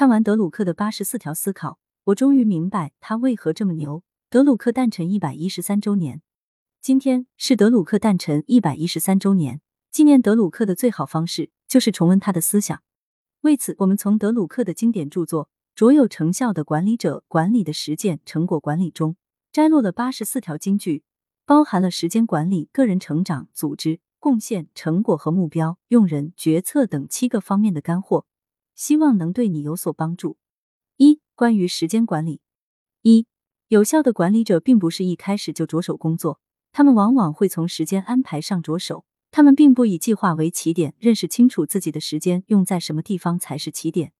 看完德鲁克的八十四条思考，我终于明白他为何这么牛。德鲁克诞辰一百一十三周年，今天是德鲁克诞辰一百一十三周年。纪念德鲁克的最好方式就是重温他的思想。为此，我们从德鲁克的经典著作《卓有成效的管理者管理的实践成果管理》中摘录了八十四条金句，包含了时间管理、个人成长、组织。贡献、成果和目标、用人、决策等七个方面的干货，希望能对你有所帮助。一、关于时间管理。一、有效的管理者并不是一开始就着手工作，他们往往会从时间安排上着手。他们并不以计划为起点，认识清楚自己的时间用在什么地方才是起点。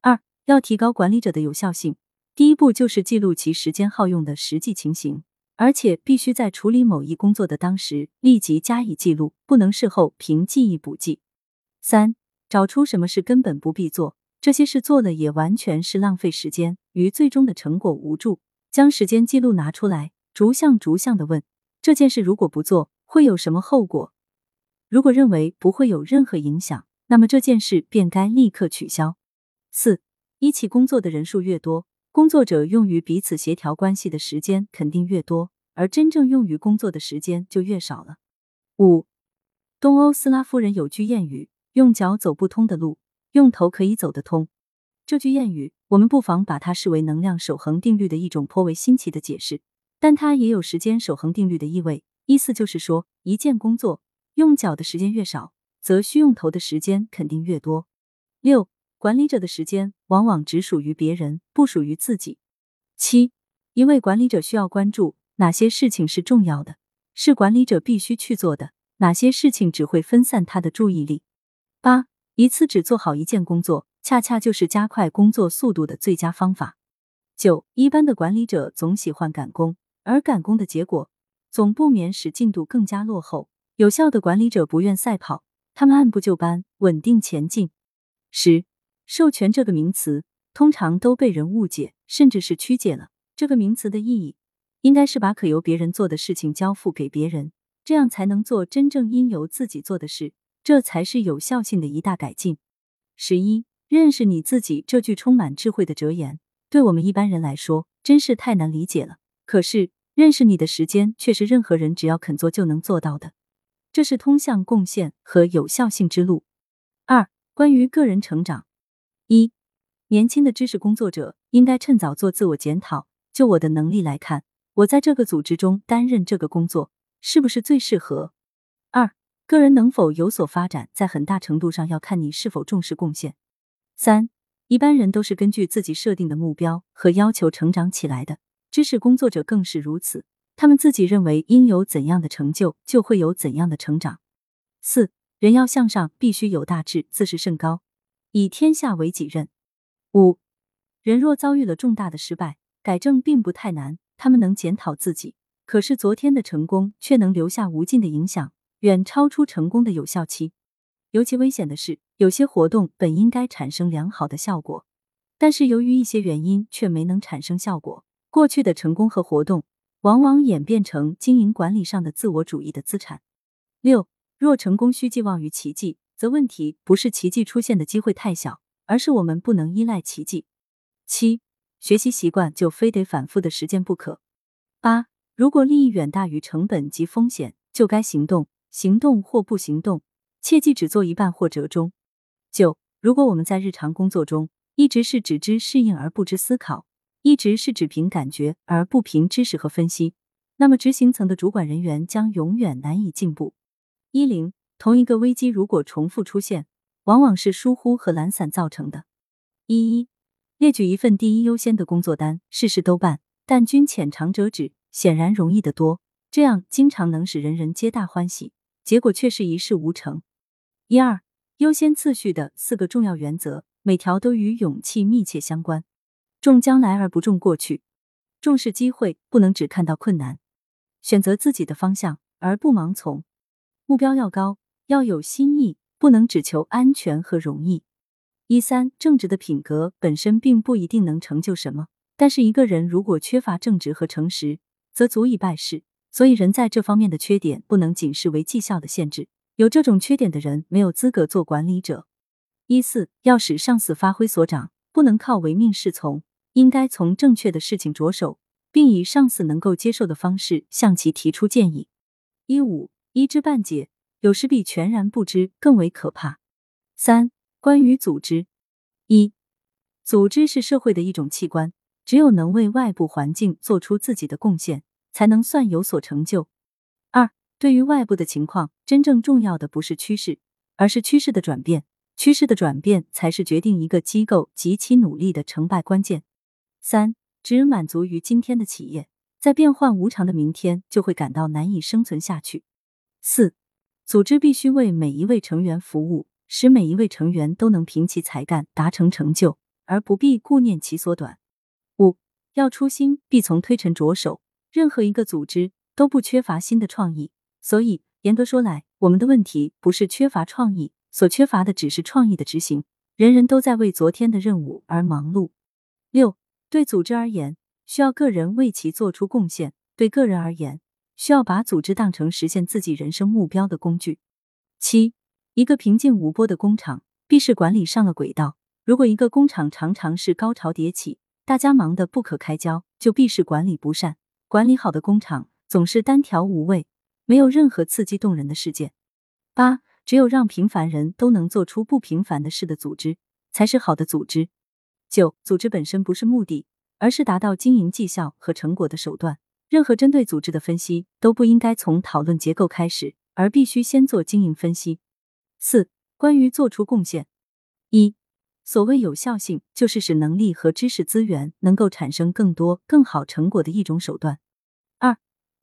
二、要提高管理者的有效性，第一步就是记录其时间耗用的实际情形。而且必须在处理某一工作的当时立即加以记录，不能事后凭记忆补记。三、找出什么是根本不必做，这些事做了也完全是浪费时间，与最终的成果无助。将时间记录拿出来，逐项逐项的问这件事如果不做会有什么后果？如果认为不会有任何影响，那么这件事便该立刻取消。四、一起工作的人数越多。工作者用于彼此协调关系的时间肯定越多，而真正用于工作的时间就越少了。五，东欧斯拉夫人有句谚语：“用脚走不通的路，用头可以走得通。”这句谚语，我们不妨把它视为能量守恒定律的一种颇为新奇的解释，但它也有时间守恒定律的意味。意思就是说，一件工作用脚的时间越少，则需用头的时间肯定越多。六。管理者的时间往往只属于别人，不属于自己。七，一位管理者需要关注哪些事情是重要的，是管理者必须去做的；哪些事情只会分散他的注意力。八，一次只做好一件工作，恰恰就是加快工作速度的最佳方法。九，一般的管理者总喜欢赶工，而赶工的结果总不免使进度更加落后。有效的管理者不愿赛跑，他们按部就班，稳定前进。十。授权这个名词通常都被人误解，甚至是曲解了。这个名词的意义应该是把可由别人做的事情交付给别人，这样才能做真正应由自己做的事，这才是有效性的一大改进。十一，认识你自己这句充满智慧的哲言，对我们一般人来说真是太难理解了。可是，认识你的时间却是任何人只要肯做就能做到的，这是通向贡献和有效性之路。二，关于个人成长。一，年轻的知识工作者应该趁早做自我检讨。就我的能力来看，我在这个组织中担任这个工作是不是最适合？个人能否有所发展，在很大程度上要看你是否重视贡献。三，一般人都是根据自己设定的目标和要求成长起来的，知识工作者更是如此。他们自己认为应有怎样的成就，就会有怎样的成长。四，人要向上，必须有大志，自视甚高。以天下为己任。五人若遭遇了重大的失败，改正并不太难，他们能检讨自己。可是昨天的成功却能留下无尽的影响，远超出成功的有效期。尤其危险的是，有些活动本应该产生良好的效果，但是由于一些原因却没能产生效果。过去的成功和活动往往演变成经营管理上的自我主义的资产。六若成功需寄望于奇迹。则问题不是奇迹出现的机会太小，而是我们不能依赖奇迹。七，学习习惯就非得反复的实践不可。八，如果利益远大于成本及风险，就该行动，行动或不行动，切记只做一半或折中。九，如果我们在日常工作中一直是只知适应而不知思考，一直是只凭感觉而不凭知识和分析，那么执行层的主管人员将永远难以进步。一零。同一个危机如果重复出现，往往是疏忽和懒散造成的。一一列举一份第一优先的工作单，事事都办，但均浅尝辄止，显然容易得多。这样经常能使人人皆大欢喜，结果却是一事无成。一二优先次序的四个重要原则，每条都与勇气密切相关。重将来而不重过去，重视机会不能只看到困难，选择自己的方向而不盲从，目标要高。要有新意，不能只求安全和容易。一三正直的品格本身并不一定能成就什么，但是一个人如果缺乏正直和诚实，则足以败事。所以人在这方面的缺点不能仅视为绩效的限制，有这种缺点的人没有资格做管理者。一四要使上司发挥所长，不能靠唯命是从，应该从正确的事情着手，并以上司能够接受的方式向其提出建议。一五一知半解，有时比全然不知更为可怕。三、关于组织，一、组织是社会的一种器官，只有能为外部环境做出自己的贡献，才能算有所成就。二、对于外部的情况，真正重要的不是趋势，而是趋势的转变。趋势的转变才是决定一个机构及其努力的成败关键。三、只满足于今天的企业，在变幻无常的明天就会感到难以生存下去。四、组织必须为每一位成员服务。使每一位成员都能凭其才干达成成就，而不必顾念其所短。五要初心，必从推陈着手。任何一个组织都不缺乏新的创意，所以严格说来，我们的问题不是缺乏创意，所缺乏的只是创意的执行。人人都在为昨天的任务而忙碌。六对组织而言，需要个人为其做出贡献；对个人而言，需要把组织当成实现自己人生目标的工具。七。一个平静无波的工厂，必是管理上了轨道。如果一个工厂常常是高潮迭起，大家忙得不可开交，就必是管理不善。管理好的工厂总是单调无味，没有任何刺激动人的事件。八，只有让平凡人都能做出不平凡的事的组织，才是好的组织。九，组织本身不是目的，而是达到经营绩效和成果的手段。任何针对组织的分析，都不应该从讨论结构开始，而必须先做经营分析。四、关于做出贡献。一、所谓有效性，就是使能力和知识资源能够产生更多、更好成果的一种手段。二、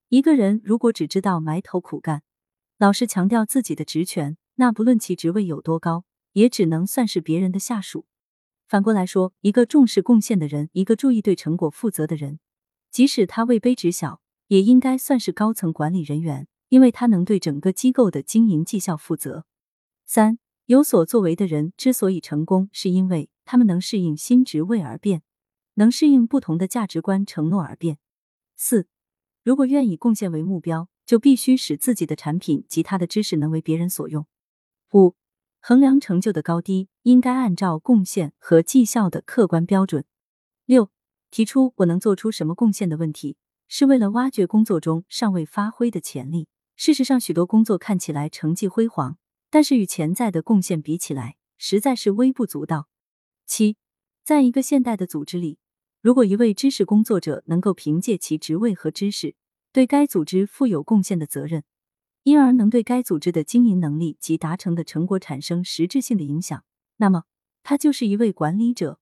一个人如果只知道埋头苦干，老是强调自己的职权，那不论其职位有多高，也只能算是别人的下属。反过来说，一个重视贡献的人，一个注意对成果负责的人，即使他位卑职小，也应该算是高层管理人员，因为他能对整个机构的经营绩效负责。三有所作为的人之所以成功，是因为他们能适应新职位而变，能适应不同的价值观承诺而变。四如果愿以贡献为目标，就必须使自己的产品及他的知识能为别人所用。五衡量成就的高低，应该按照贡献和绩效的客观标准。六提出我能做出什么贡献的问题，是为了挖掘工作中尚未发挥的潜力。事实上，许多工作看起来成绩辉煌。但是与潜在的贡献比起来，实在是微不足道。七，在一个现代的组织里，如果一位知识工作者能够凭借其职位和知识，对该组织负有贡献的责任，因而能对该组织的经营能力及达成的成果产生实质性的影响，那么他就是一位管理者。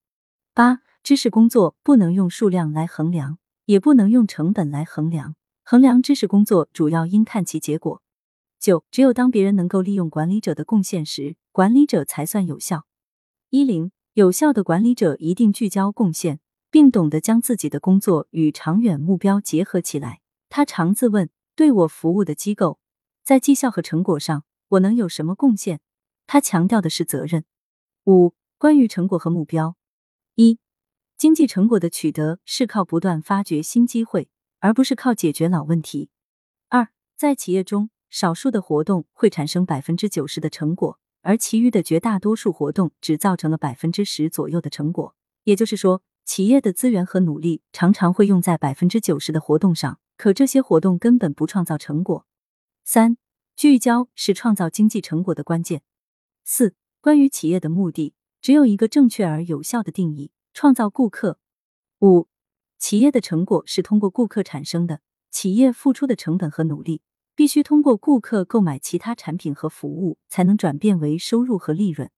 八，知识工作不能用数量来衡量，也不能用成本来衡量。衡量知识工作，主要应看其结果。九，只有当别人能够利用管理者的贡献时，管理者才算有效。一零，有效的管理者一定聚焦贡献，并懂得将自己的工作与长远目标结合起来。他常自问：对我服务的机构，在绩效和成果上，我能有什么贡献？他强调的是责任。五，关于成果和目标：一，经济成果的取得是靠不断发掘新机会，而不是靠解决老问题。二，在企业中。少数的活动会产生百分之九十的成果，而其余的绝大多数活动只造成了百分之十左右的成果。也就是说，企业的资源和努力常常会用在百分之九十的活动上，可这些活动根本不创造成果。三、聚焦是创造经济成果的关键。四、关于企业的目的，只有一个正确而有效的定义：创造顾客。五、企业的成果是通过顾客产生的，企业付出的成本和努力。必须通过顾客购买其他产品和服务，才能转变为收入和利润。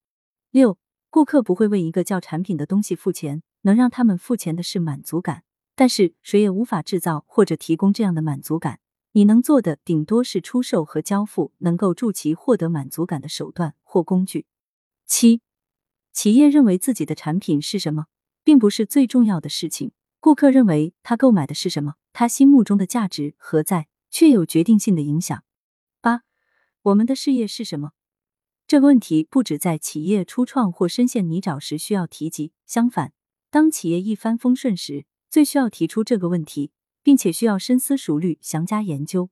六，顾客不会为一个叫产品的东西付钱，能让他们付钱的是满足感，但是谁也无法制造或者提供这样的满足感。你能做的顶多是出售和交付能够助其获得满足感的手段或工具。七，企业认为自己的产品是什么，并不是最重要的事情。顾客认为他购买的是什么，他心目中的价值何在？却有决定性的影响。八，我们的事业是什么？这个问题不止在企业初创或深陷泥沼时需要提及，相反，当企业一帆风顺时，最需要提出这个问题，并且需要深思熟虑、详加研究。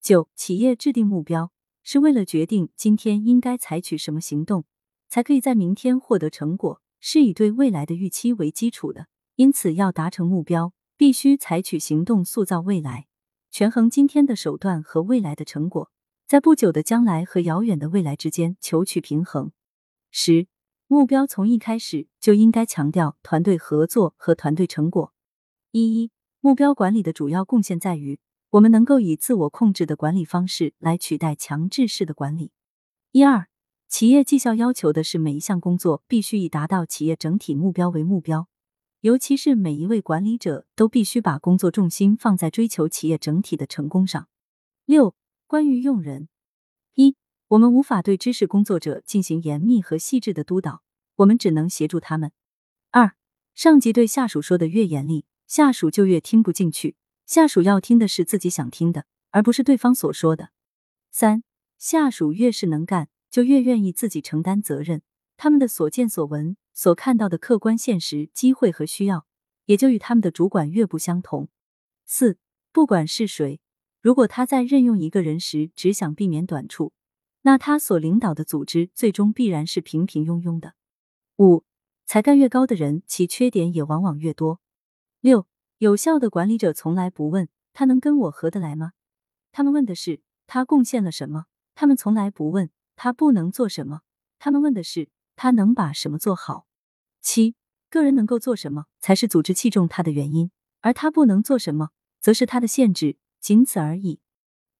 九，企业制定目标是为了决定今天应该采取什么行动，才可以在明天获得成果，是以对未来的预期为基础的，因此要达成目标，必须采取行动塑造未来，权衡今天的手段和未来的成果，在不久的将来和遥远的未来之间求取平衡。十、目标从一开始就应该强调团队合作和团队成果。一一目标管理的主要贡献在于，我们能够以自我控制的管理方式来取代强制式的管理。一二。企业绩效要求的是每一项工作必须以达到企业整体目标为目标，尤其是每一位管理者都必须把工作重心放在追求企业整体的成功上。六、关于用人，一、我们无法对知识工作者进行严密和细致的督导，我们只能协助他们。二、上级对下属说的越严厉，下属就越听不进去，下属要听的是自己想听的，而不是对方所说的。三、下属越是能干。就越愿意自己承担责任，他们的所见所闻、所看到的客观现实、机会和需要，也就与他们的主管越不相同。四，不管是谁，如果他在任用一个人时只想避免短处，那他所领导的组织最终必然是平平庸庸的。五，才干越高的人，其缺点也往往越多。六，有效的管理者从来不问他能跟我合得来吗？他们问的是他贡献了什么。他们从来不问。他不能做什么？他们问的是他能把什么做好。七，个人能够做什么才是组织器重他的原因，而他不能做什么，则是他的限制，仅此而已。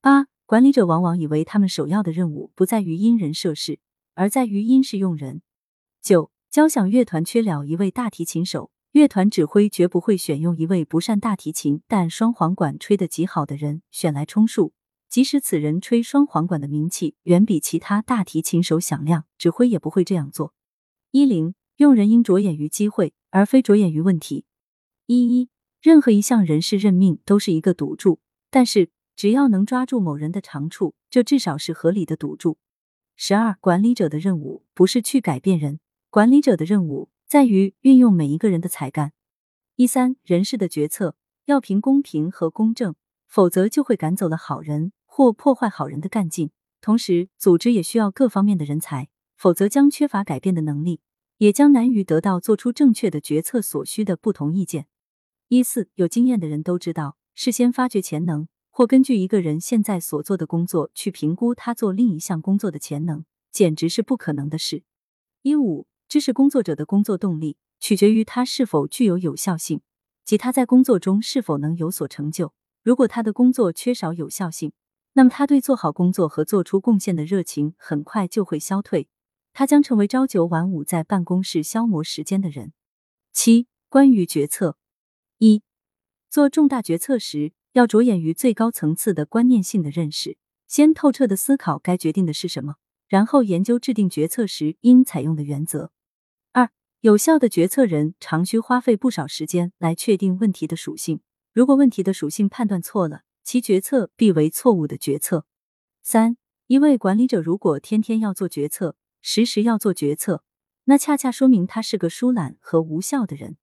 八，管理者往往以为他们首要的任务不在于因人设事，而在于因事用人。九，交响乐团缺了一位大提琴手，乐团指挥绝不会选用一位不善大提琴但双簧管吹得极好的人选来充数。即使此人吹双簧管的名气远比其他大提琴手响亮，指挥也不会这样做。一零用人应着眼于机会，而非着眼于问题。一一任何一项人事任命都是一个赌注，但是只要能抓住某人的长处，这至少是合理的赌注。十二管理者的任务不是去改变人，管理者的任务在于运用每一个人的才干。一三人事的决策要凭公平和公正，否则就会赶走了好人。或破坏好人的干劲，同时组织也需要各方面的人才，否则将缺乏改变的能力，也将难于得到做出正确的决策所需的不同意见。一四有经验的人都知道，事先发掘潜能，或根据一个人现在所做的工作去评估他做另一项工作的潜能，简直是不可能的事。一五知识工作者的工作动力取决于他是否具有有效性，即他在工作中是否能有所成就。如果他的工作缺少有效性，那么，他对做好工作和做出贡献的热情很快就会消退，他将成为朝九晚五在办公室消磨时间的人。七、关于决策：一、做重大决策时，要着眼于最高层次的观念性的认识，先透彻的思考该决定的是什么，然后研究制定决策时应采用的原则。二、有效的决策人常需花费不少时间来确定问题的属性，如果问题的属性判断错了。其决策必为错误的决策。三，一位管理者如果天天要做决策，时时要做决策，那恰恰说明他是个疏懒和无效的人。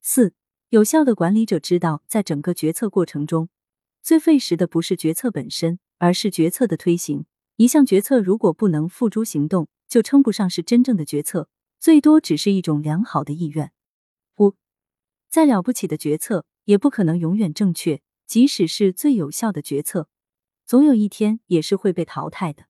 四，有效的管理者知道，在整个决策过程中，最费时的不是决策本身，而是决策的推行。一项决策如果不能付诸行动，就称不上是真正的决策，最多只是一种良好的意愿。五，再了不起的决策，也不可能永远正确。即使是最有效的决策，总有一天也是会被淘汰的。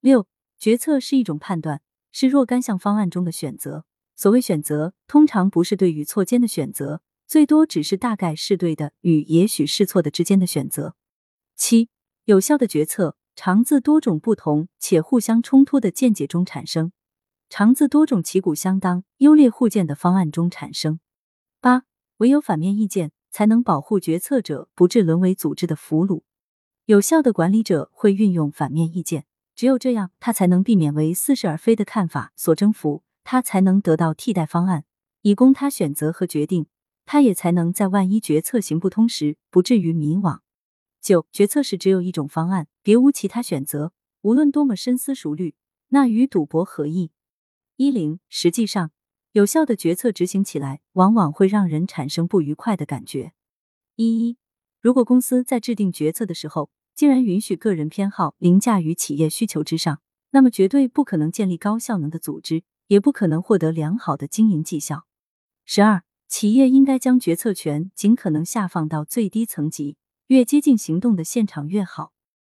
六，决策是一种判断，是若干项方案中的选择。所谓选择，通常不是对与错间的选择，最多只是大概是对的与也许是错的之间的选择。七，有效的决策常自多种不同且互相冲突的见解中产生，常自多种旗鼓相当、优劣互见的方案中产生。八，唯有反面意见。才能保护决策者不致沦为组织的俘虏。有效的管理者会运用反面意见，只有这样，他才能避免为似是而非的看法所征服，他才能得到替代方案，以供他选择和决定。他也才能在万一决策行不通时，不至于迷惘。九，决策时只有一种方案，别无其他选择，无论多么深思熟虑，那与赌博何异？一零，实际上。有效的决策执行起来，往往会让人产生不愉快的感觉。一一，如果公司在制定决策的时候，竟然允许个人偏好凌驾于企业需求之上，那么绝对不可能建立高效能的组织，也不可能获得良好的经营绩效。十二，企业应该将决策权尽可能下放到最低层级，越接近行动的现场越好。